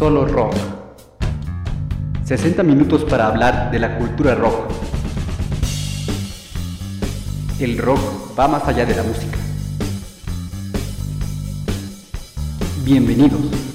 Solo Rock. 60 minutos para hablar de la cultura rock. El rock va más allá de la música. Bienvenidos.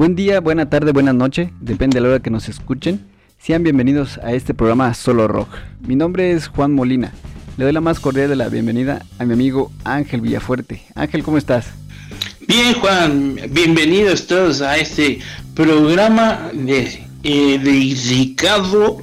Buen día, buena tarde, buena noche, depende de la hora que nos escuchen. Sean bienvenidos a este programa Solo Rock. Mi nombre es Juan Molina. Le doy la más cordial de la bienvenida a mi amigo Ángel Villafuerte. Ángel, ¿cómo estás? Bien, Juan, bienvenidos todos a este programa de, eh, dedicado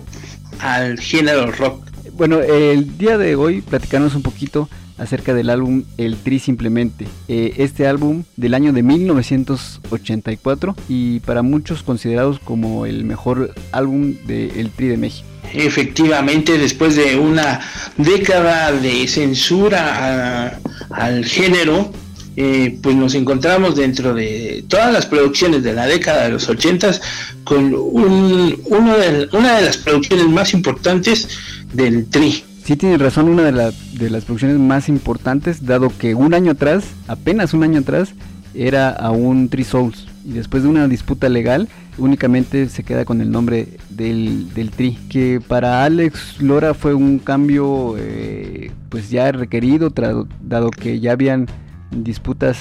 al género rock. Bueno, el día de hoy platicarnos un poquito acerca del álbum El Tri Simplemente. Eh, este álbum del año de 1984 y para muchos considerados como el mejor álbum de El Tri de México. Efectivamente, después de una década de censura al género, eh, pues nos encontramos dentro de todas las producciones de la década de los 80 con un, uno una de las producciones más importantes del Tri. Sí, tiene razón, una de, de las producciones más importantes, dado que un año atrás, apenas un año atrás, era aún Three Souls. Y después de una disputa legal, únicamente se queda con el nombre del, del Tri. Que para Alex Lora fue un cambio pues pues ya requerido, dado que ya habían disputas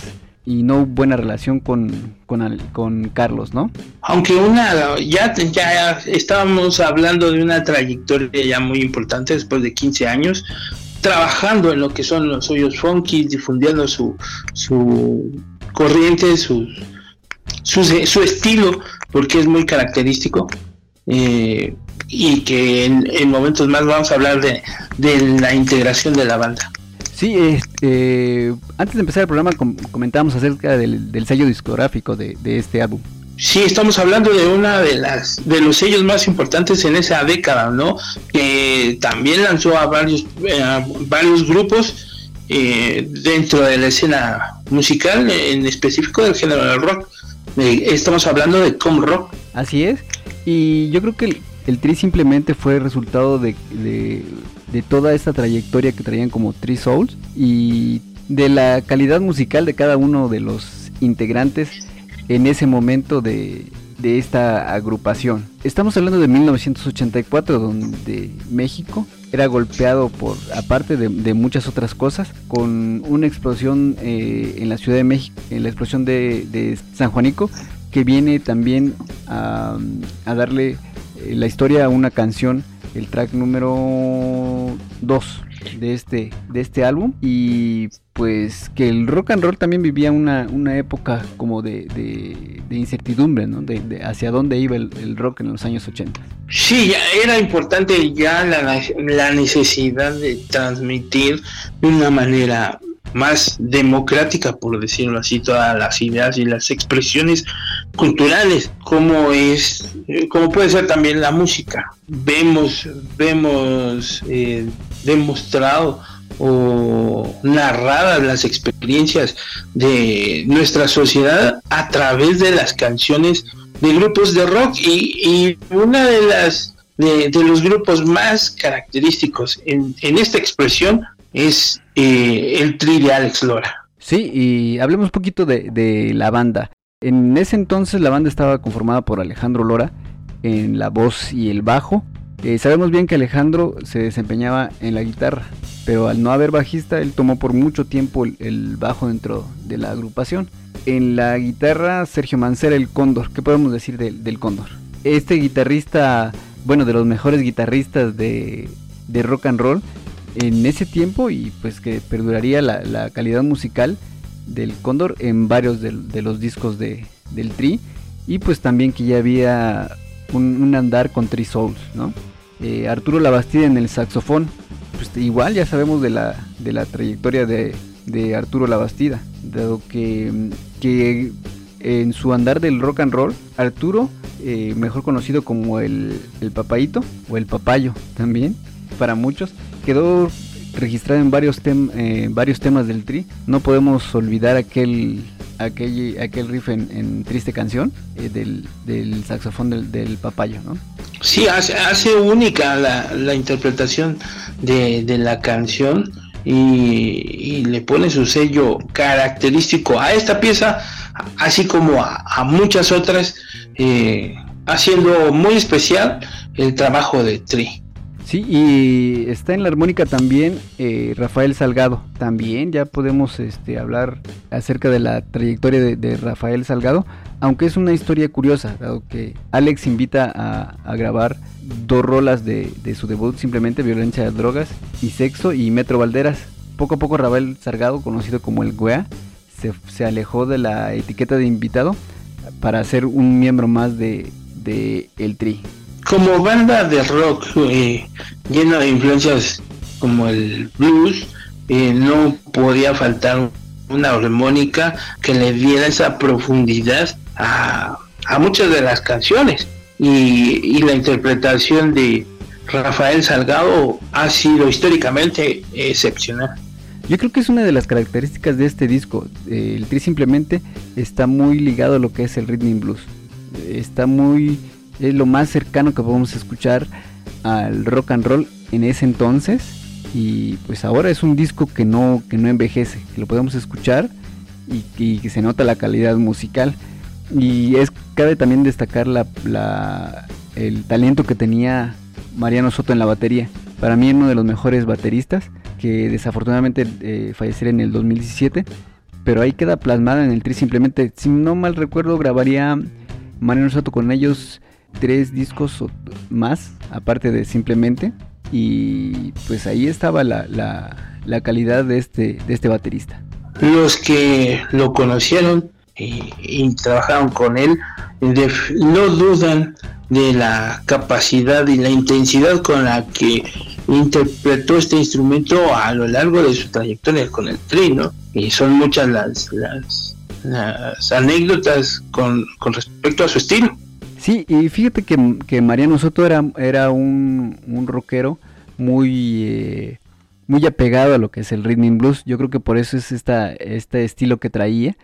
y no buena relación con, con, Carlos, ¿no? Aunque una, ya, ya estábamos hablando de una trayectoria ya muy importante después de 15 años, trabajando en lo que son los hoyos funky, difundiendo su, su corriente, su, su, estilo, porque es muy característico. Eh, y que en, momentos más vamos a hablar de, de la integración de la banda. Sí, este, antes de empezar el programa comentábamos acerca del, sello discográfico de, este álbum. Sí, estamos hablando de una de las de los sellos más importantes en esa década, ¿no? Que también lanzó a varios eh, varios grupos eh, dentro de la escena musical, en específico del género del rock. Eh, estamos hablando de com rock. Así es. Y yo creo que el, el tri simplemente fue resultado de de toda esta trayectoria que traían como Three Souls y de la calidad musical de cada uno de los integrantes en ese momento de, esta agrupación. Estamos hablando de 1984, donde México era golpeado por, aparte de, muchas otras cosas, con una explosión eh, en la Ciudad de México, en la explosión de, San Juanico, que viene también a, darle eh, la historia una canción el track número 2 de este, de este álbum y pues que el rock and roll también vivía una, una época como de, de, incertidumbre, ¿no? De, hacia dónde iba el, rock en los años 80. Sí, era importante ya la, la necesidad de transmitir de una manera más democrática, por decirlo así, todas las ideas y las expresiones culturales, como es, como puede ser también la música. Vemos, vemos eh, demostrado o narradas las experiencias de nuestra sociedad a través de las canciones de grupos de rock y, una de las de, los grupos más característicos en esta expresión es eh, el tri de Alex Lora. Sí, y hablemos un poquito de, la banda. En ese entonces la banda estaba conformada por Alejandro Lora en la voz y el bajo. Eh, sabemos bien que Alejandro se desempeñaba en la guitarra, pero al no haber bajista, él tomó por mucho tiempo el, bajo dentro de la agrupación. En la guitarra, Sergio Mancera, el Cóndor. ¿Qué podemos decir del Cóndor? Este guitarrista, bueno, de los mejores guitarristas de, de rock and roll, en ese tiempo y pues que perduraría la, calidad musical del Cóndor en varios de, los discos de, del Tri y pues también que ya había un, andar con Tri Souls, ¿no? Eh, Arturo Labastida en el saxofón, pues igual ya sabemos de la, de la trayectoria de, de Arturo Labastida, dado que, que en su andar del rock and roll, Arturo, eh, mejor conocido como el, el papayito o el papayo también, para muchos, quedó registrado en varios, eh, varios temas del Tri. No podemos olvidar aquel aquel, aquel riff en, Triste Canción eh, del, saxofón del, del, papayo, ¿no? Sí, hace, única la, interpretación de, la canción y, le pone su sello característico a esta pieza, así como a, muchas otras, eh, haciendo muy especial el trabajo de Tri. Sí, y está en la armónica también eh, Rafael Salgado. También ya podemos este, hablar acerca de la trayectoria de, Rafael Salgado, aunque es una historia curiosa, dado que Alex invita a, grabar dos rolas de, su debut, simplemente Violencia de Drogas y Sexo y Metro Valderas. Poco a poco Rafael Salgado, conocido como el Guea, se, se alejó de la etiqueta de invitado para ser un miembro más de, de El Tri como banda de rock eh, llena de influencias como el blues, eh, no podía faltar una armónica que le diera esa profundidad a, muchas de las canciones. Y, la interpretación de Rafael Salgado ha sido históricamente excepcional. Yo creo que es una de las características de este disco. el tri simplemente está muy ligado a lo que es el rhythm blues. Está muy es lo más cercano que podemos escuchar al rock and roll en ese entonces. Y pues ahora es un disco que no que no envejece que lo podemos escuchar y, que se nota la calidad musical. Y es cabe también destacar la, el talento que tenía Mariano Soto en la batería. Para mí uno de los mejores bateristas que desafortunadamente eh, falleció en el 2017 pero ahí queda plasmada en el tri. Simplemente si no mal recuerdo grabaría Mariano Soto con ellos tres discos más, aparte de simplemente. Y pues ahí estaba la, la, calidad de este, de este baterista. Los que lo conocieron y, trabajaron con él no dudan de la capacidad y la intensidad con la que interpretó este instrumento a lo largo de su trayectoria con el tri, Y son muchas las, las, las anécdotas con, con respecto a su estilo. Sí, y fíjate que, Mariano Soto era, era un, un rockero muy, eh, muy apegado a lo que es el rhythm blues. Yo creo que por eso es esta, este estilo que traía.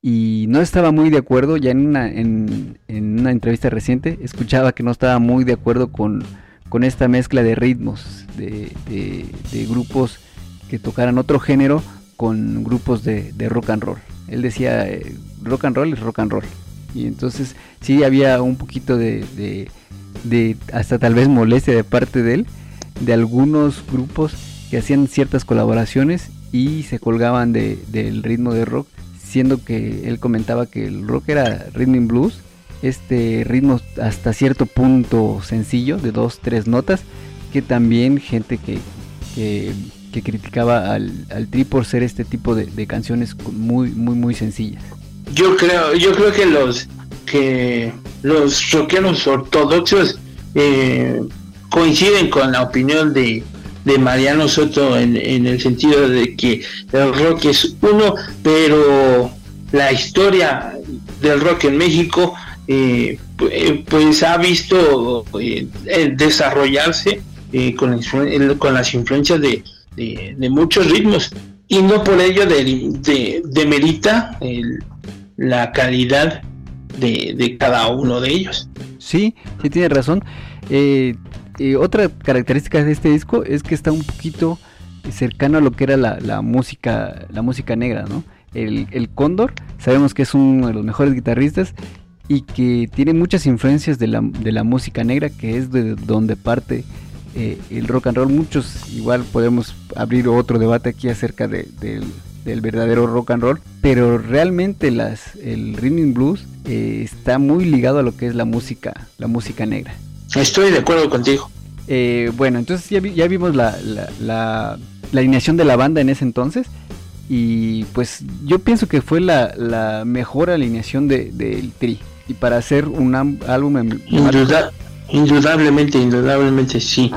Y no estaba muy de acuerdo, ya en una, en, una entrevista reciente, escuchaba que no estaba muy de acuerdo con, con esta mezcla de ritmos, de, de, grupos que tocaran otro género con grupos de, de rock and roll. Él decía, eh, rock and roll es rock and roll. Y entonces sí había un poquito de, de, hasta tal vez molestia de parte de él, de algunos grupos que hacían ciertas colaboraciones y se colgaban de, del ritmo de rock, siendo que él comentaba que el rock era rhythm and blues, este ritmo hasta cierto punto sencillo, de dos, tres notas, que también gente que, que, criticaba al, al, tri por ser este tipo de, de canciones muy, muy, muy sencillas. Yo creo, yo creo que los que los rockeros ortodoxos eh, coinciden con la opinión de, de Mariano Soto en, el sentido de que el rock es uno, pero la historia del rock en México eh, pues ha visto eh, desarrollarse con, con, las influencias de, de, muchos ritmos. Y no por ello de, demerita el, la calidad de, cada uno de ellos. Sí, sí tiene razón. Eh, otra característica de este disco es que está un poquito cercano a lo que era la, música la música negra, ¿no? El, Cóndor, sabemos que es uno de los mejores guitarristas y que tiene muchas influencias de la, de la música negra, que es de donde parte eh, el rock and roll. Muchos, igual podemos abrir otro debate aquí acerca de, del verdadero rock and roll, pero realmente las, el rhythm blues eh, está muy ligado a lo que es la música, la música negra. Estoy de acuerdo contigo. Eh, bueno, entonces ya, ya vimos la, la, alineación de la banda en ese entonces y pues yo pienso que fue la, mejor alineación del de, Tri y para hacer un álbum... indudablemente, indudablemente sí,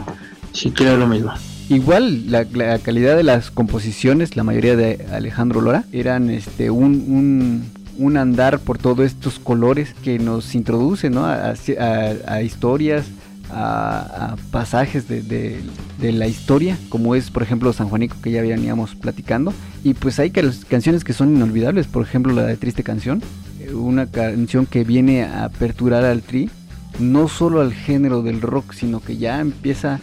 sí creo lo mismo. Igual la, calidad de las composiciones, la mayoría de Alejandro Lora, eran este un, un, andar por todos estos colores que nos introducen a, historias, a, pasajes de, la historia, como es por ejemplo San Juanico que ya veníamos platicando. Y pues hay canciones que son inolvidables, por ejemplo la de Triste Canción, eh, una canción que viene a aperturar al tri, no solo al género del rock, sino que ya empieza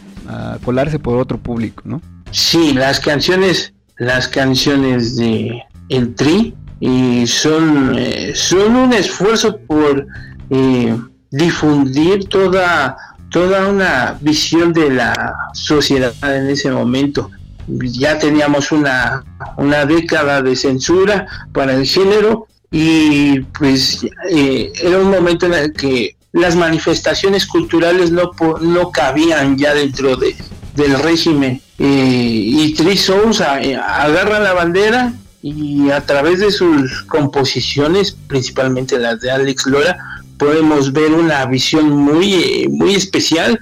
colarse por otro público, ¿no? Sí, las canciones, las canciones de el tri y son, eh, son un esfuerzo por eh, difundir toda toda una visión de la sociedad en ese momento. Ya teníamos una, una década de censura para el género y pues eh, era un momento en el que las manifestaciones culturales no, no cabían ya dentro de, del régimen. Eh, y Three Souls agarra la bandera y a través de sus composiciones, principalmente las de Alex Lora, podemos ver una visión muy, muy especial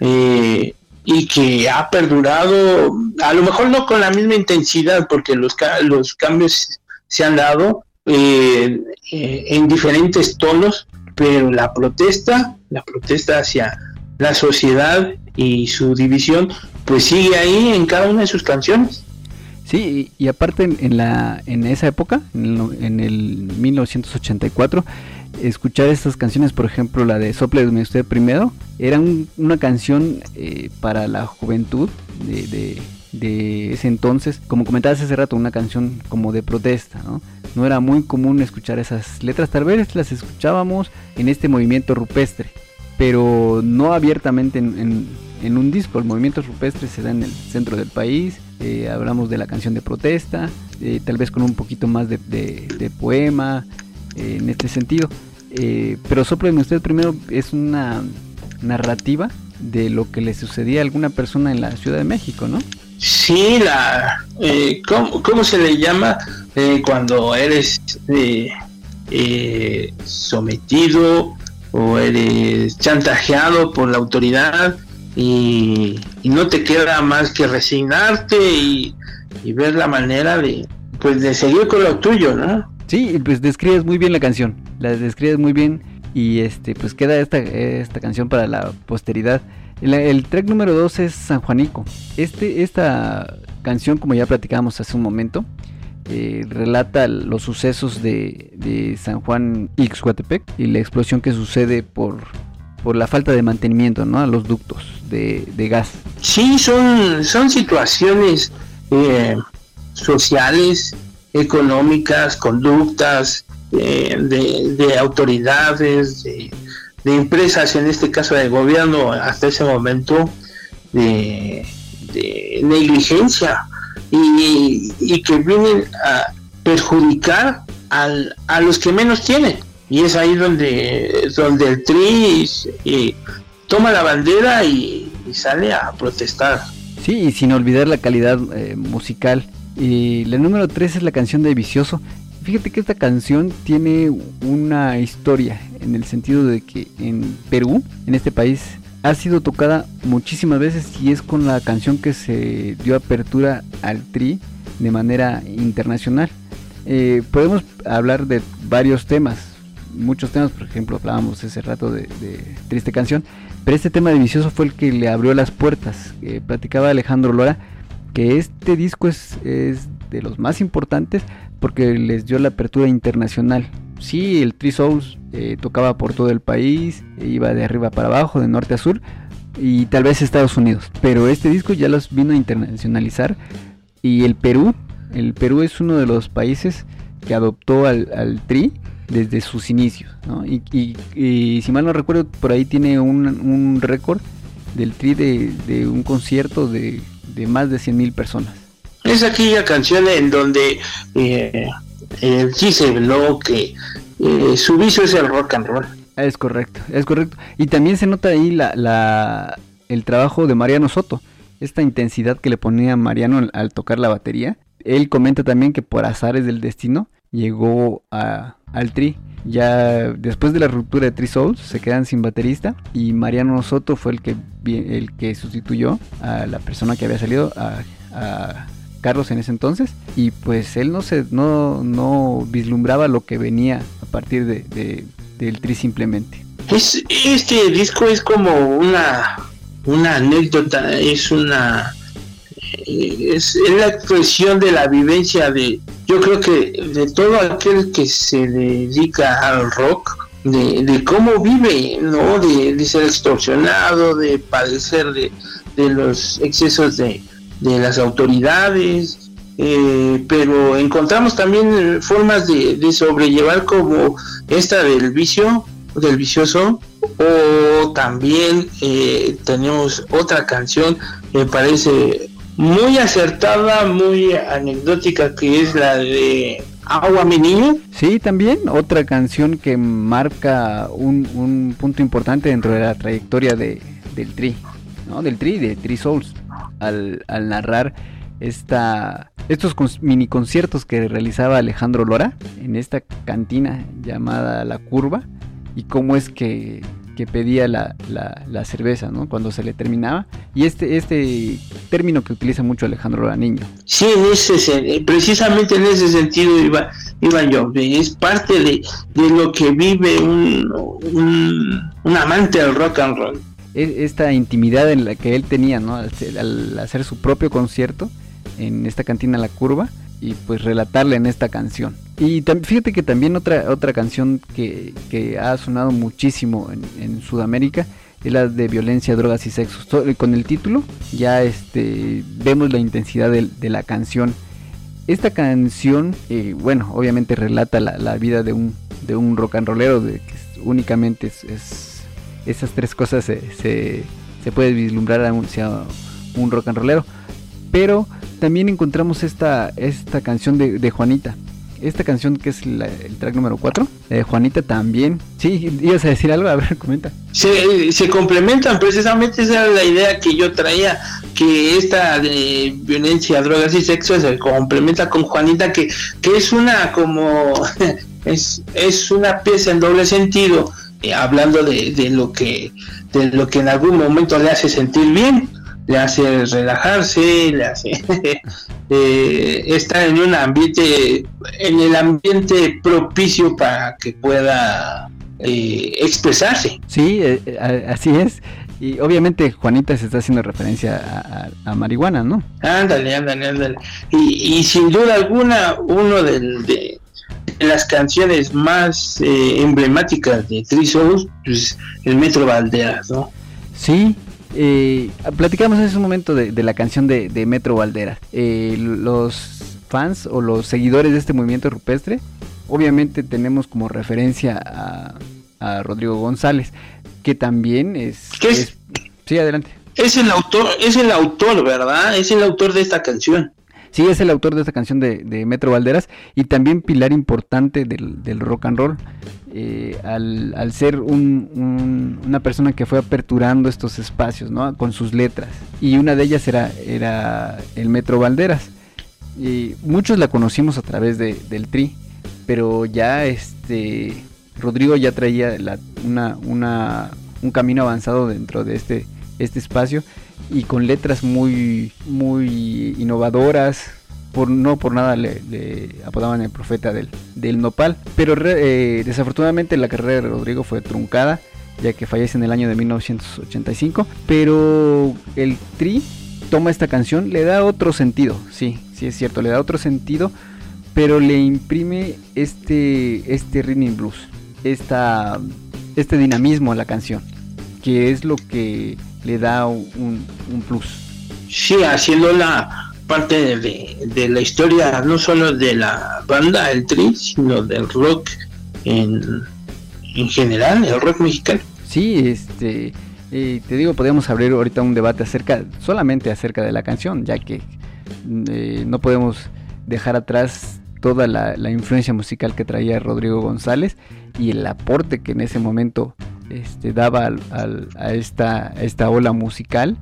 eh, y que ha perdurado, a lo mejor no con la misma intensidad, porque los, los cambios se han dado eh, eh, en diferentes tonos, pero la protesta, la protesta hacia la sociedad y su división, pues sigue ahí en cada una de sus canciones. Sí, y, aparte en, la, en esa época, en el, en el 1984, escuchar estas canciones, por ejemplo la de Sople de usted primero, era una canción eh, para la juventud de, ese entonces, como comentabas hace rato, una canción como de protesta, ¿no? No era muy común escuchar esas letras, tal vez las escuchábamos en este movimiento rupestre, pero no abiertamente en, un disco. El movimiento rupestre se da en el centro del país, eh, hablamos de la canción de protesta, eh, tal vez con un poquito más de, de poema, en este sentido. Eh, pero Soplenme usted primero es una narrativa de lo que le sucedía a alguna persona en la Ciudad de México, ¿no? Sí, la, eh, ¿cómo, se le llama eh, cuando eres eh, sometido o eres chantajeado por la autoridad y, no te queda más que resignarte y, y, ver la manera de, pues, de seguir con lo tuyo, ¿no? Sí, pues describes muy bien la canción, la describes muy bien y este pues queda esta, esta canción para la posteridad. El, track número 2 es San Juanico. Este, esta canción, como ya platicábamos hace un momento, eh, relata los sucesos de, San Juan Ixhuatepec y la explosión que sucede por, por la falta de mantenimiento ¿no? a los ductos de, gas. Sí, son, son situaciones eh, sociales económicas, conductas eh, de, autoridades, de, empresas, en este caso del gobierno, hasta ese momento, de, negligencia y, que vienen a perjudicar al, a los que menos tienen. Y es ahí donde, donde el TRI eh, toma la bandera y, sale a protestar. Sí, y sin olvidar la calidad eh, musical y la número 3 es la canción de Vicioso. Fíjate que esta canción tiene una historia en el sentido de que en Perú, en este país, ha sido tocada muchísimas veces y es con la canción que se dio apertura al tri de manera internacional. Eh, podemos hablar de varios temas, muchos temas, por ejemplo, hablábamos ese rato de, Triste Canción, pero este tema de Vicioso fue el que le abrió las puertas. Platicaba Alejandro Lora que este disco es, de los más importantes porque les dio la apertura internacional. Sí, el Three Souls eh, tocaba por todo el país, e iba de arriba para abajo, de norte a sur y tal vez Estados Unidos, pero este disco ya los vino a internacionalizar y el Perú, el Perú es uno de los países que adoptó al, Tri desde sus inicios, y, si mal no recuerdo, por ahí tiene un, récord del Tri de un concierto de de más de 100.000 personas. Es aquella canción en donde eh, eh, habló que eh, su vicio es el rock and roll. Es correcto, es correcto. Y también se nota ahí la, la, el trabajo de Mariano Soto, esta intensidad que le ponía Mariano al, tocar la batería. Él comenta también que por azares del destino llegó a, al tri. Ya después de la ruptura de Three Souls se quedan sin baterista y Mariano Soto fue el que, el que sustituyó a la persona que había salido, a, Carlos en ese entonces y pues él no se no, no vislumbraba lo que venía a partir de, del Tri simplemente. Es, este disco es como una, una anécdota, es una es, la expresión de la vivencia de, yo creo que de todo aquel que se dedica al rock, de, cómo vive, ¿no? De, ser extorsionado, de padecer de, los excesos de, las autoridades, eh, pero encontramos también formas de, sobrellevar como esta del vicio, del vicioso, o también eh, tenemos otra canción me parece muy acertada, muy anecdótica, que es la de Agua mi niño. Sí, también otra canción que marca un, un punto importante dentro de la trayectoria de, del Tri, ¿no? Del Tri, de Tri Souls, al, al narrar esta, estos mini conciertos que realizaba Alejandro Lora en esta cantina llamada La Curva y cómo es que que pedía la, la, cerveza, ¿no? Cuando se le terminaba. Y este, este término que utiliza mucho Alejandro Niño. Sí, en ese, precisamente en ese sentido iba, iba yo. Es parte de, lo que vive un, un, amante del rock and roll. Esta intimidad en la que él tenía, ¿no? al hacer su propio concierto en esta cantina La Curva y pues relatarle en esta canción. Y fíjate que también otra, otra canción que, ha sonado muchísimo en, Sudamérica es la de violencia, drogas y sexo. Con el título ya este, vemos la intensidad de, la canción. Esta canción, eh, bueno, obviamente relata la, vida de un, de un rock and rollero, de que únicamente es, esas tres cosas se, se, puede vislumbrar hacia un rock and rollero. Pero también encontramos esta, esta canción de, Juanita. Esta canción que es el track número 4, de Juanita también. Sí, ibas a decir algo, a ver, comenta. Se, se complementan, precisamente esa era la idea que yo traía, que esta de violencia, drogas y sexo se complementa con Juanita, que, que es una como, es, es una pieza en doble sentido, eh, hablando de, de, lo que, de lo que en algún momento le hace sentir bien le hace relajarse, le hace eh, estar en un ambiente, en el ambiente propicio para que pueda eh, expresarse. Sí, así es. Y obviamente Juanita se está haciendo referencia a, marihuana, ¿no? Ándale, ándale, ándale. Y, sin duda alguna, uno de, las canciones más emblemáticas de Three Souls, pues el Metro Valderas, ¿no? Sí, eh, platicamos en ese momento de, la canción de, Metro Valdera. Eh, los fans o los seguidores de este movimiento rupestre, obviamente tenemos como referencia a, Rodrigo González, que también es, es, Sí, adelante. Es el autor, es el autor, ¿verdad? Es el autor de esta canción. Sí, es el autor de esta canción de, Metro Valderas y también pilar importante del, rock and roll. Eh, al, ser una persona que fue aperturando estos espacios ¿no? con sus letras. Y una de ellas era, el Metro Valderas. Y muchos la conocimos a través del Tri, pero ya este Rodrigo ya traía un camino avanzado dentro de este, este espacio y con letras muy, muy innovadoras. Por, no por nada le, apodaban el profeta del, del nopal. Pero eh, desafortunadamente la carrera de Rodrigo fue truncada, ya que fallece en el año de 1985. Pero el Tri toma esta canción, le da otro sentido, sí, sí es cierto, le da otro sentido, pero le imprime este, este rhythm blues, esta, este dinamismo a la canción, que es lo que le da un, plus. Sí, haciendo la parte de, la historia no solo de la banda, el tri, sino del rock en, en general, el rock mexicano. Sí, este, te digo, podríamos abrir ahorita un debate acerca, solamente acerca de la canción, ya que eh, no podemos dejar atrás toda la, la, influencia musical que traía Rodrigo González y el aporte que en ese momento este, daba a, esta, esta ola musical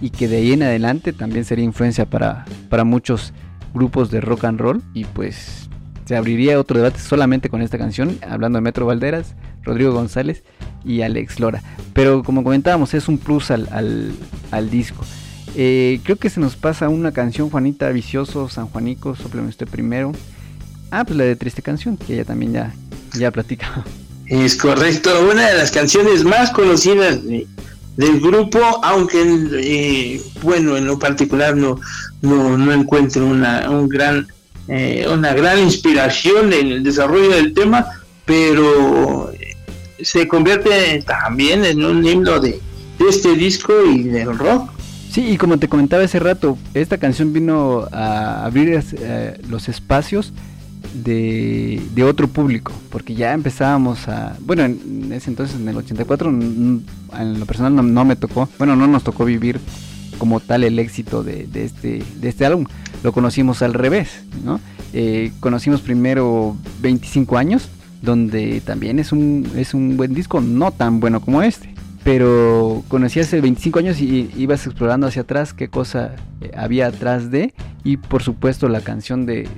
y que de ahí en adelante también sería influencia para, para muchos grupos de rock and roll y pues se abriría otro debate solamente con esta canción, hablando de Metro Valderas, Rodrigo González y Alex Lora. Pero como comentábamos, es un plus al, al, disco. Eh, creo que se nos pasa una canción, Juanita Vicioso, San Juanico, Sopleme usted primero. Ah, pues la de Triste Canción, que ella también ya, ya platica. Es correcto, una de las canciones más conocidas del grupo, aunque eh, bueno, en lo particular no, no, encuentro una, un gran, eh, una gran inspiración en el desarrollo del tema, pero se convierte también en un himno de, de este disco y del rock. Sí, y como te comentaba hace rato, esta canción vino a abrir eh, los espacios de, otro público, porque ya empezábamos a, bueno, en ese entonces, en el 84, en lo personal no, me tocó, bueno, no nos tocó vivir como tal el éxito de, este, de este álbum, lo conocimos al revés, ¿no? Eh, conocimos primero 25 años, donde también es un, es un buen disco, no tan bueno como este pero conocí hace 25 años y ibas explorando hacia atrás qué cosa eh, había atrás de y por supuesto la canción de,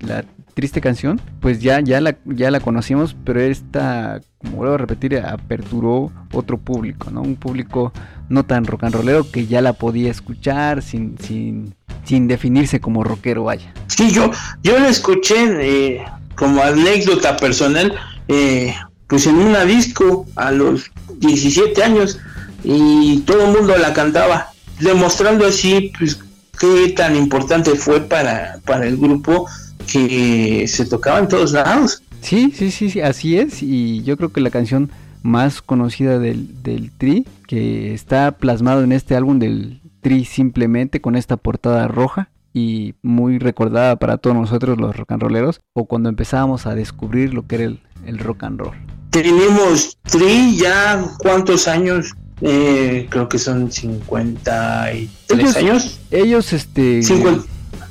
la triste canción pues ya ya la ya la conocimos pero esta como vuelvo a repetir aperturó otro público no un público no tan rock and rollero que ya la podía escuchar sin sin sin definirse como rockero vaya. Sí yo yo la escuché eh, como anécdota personal eh, pues en una disco a los 17 años y todo el mundo la cantaba, demostrando así pues, qué tan importante fue para, para el grupo que se tocaba en todos lados. Sí, sí, sí, sí, así es. Y yo creo que la canción más conocida del, del Tri, que está plasmado en este álbum del Tri simplemente con esta portada roja y muy recordada para todos nosotros los rock and rolleros, o cuando empezábamos a descubrir lo que era el, el rock and roll tenemos Tri ya cuántos años eh, creo que son 53 años ellos este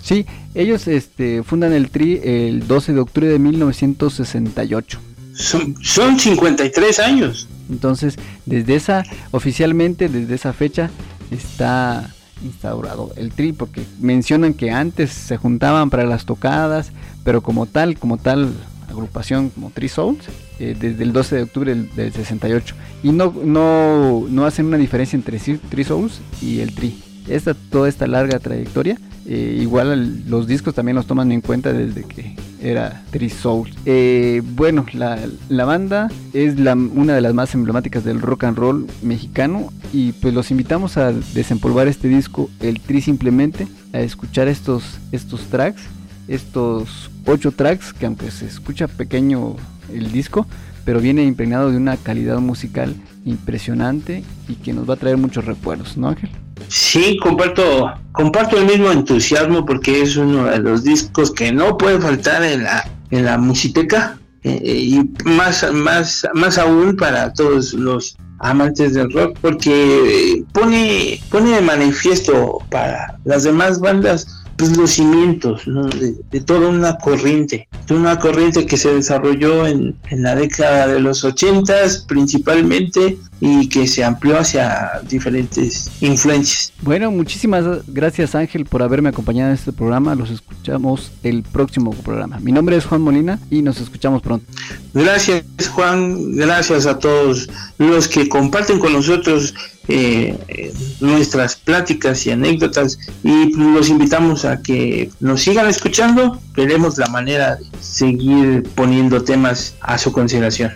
sí ellos este fundan el Tri el 12 de octubre de 1968 son, son 53 años. Entonces desde esa oficialmente desde esa fecha está instaurado el tri porque mencionan que antes se juntaban para las tocadas pero como tal como tal agrupación como Tri Souls eh, desde el 12 de octubre del, 68 y no, no, no, hacen una diferencia entre Tri Souls y el Tri. Esta, toda esta larga trayectoria, eh, igual los discos también los toman en cuenta desde que era Tri Souls. Eh, bueno, la, la, banda es una de las más emblemáticas del rock and roll mexicano y pues los invitamos a desempolvar este disco, el Tri simplemente, a escuchar estos, estos tracks, estos ocho tracks que aunque se escucha pequeño el disco, pero viene impregnado de una calidad musical impresionante y que nos va a traer muchos recuerdos, ¿no Ángel? Sí, comparto, comparto el mismo entusiasmo porque es uno de los discos que no puede faltar en la, en la musiteca eh, y más, más, más aún para todos los amantes del rock porque pone, pone de manifiesto para las demás bandas pues, los cimientos de, toda una corriente, de una corriente que se desarrolló en, en la década de los ochentas principalmente y que se amplió hacia diferentes influencias. Bueno, muchísimas gracias Ángel por haberme acompañado en este programa. Los escuchamos el próximo programa. Mi nombre es Juan Molina y nos escuchamos pronto. Gracias Juan, gracias a todos los que comparten con nosotros eh, nuestras pláticas y anécdotas y los invitamos a que nos sigan escuchando. Veremos la manera de seguir poniendo temas a su consideración.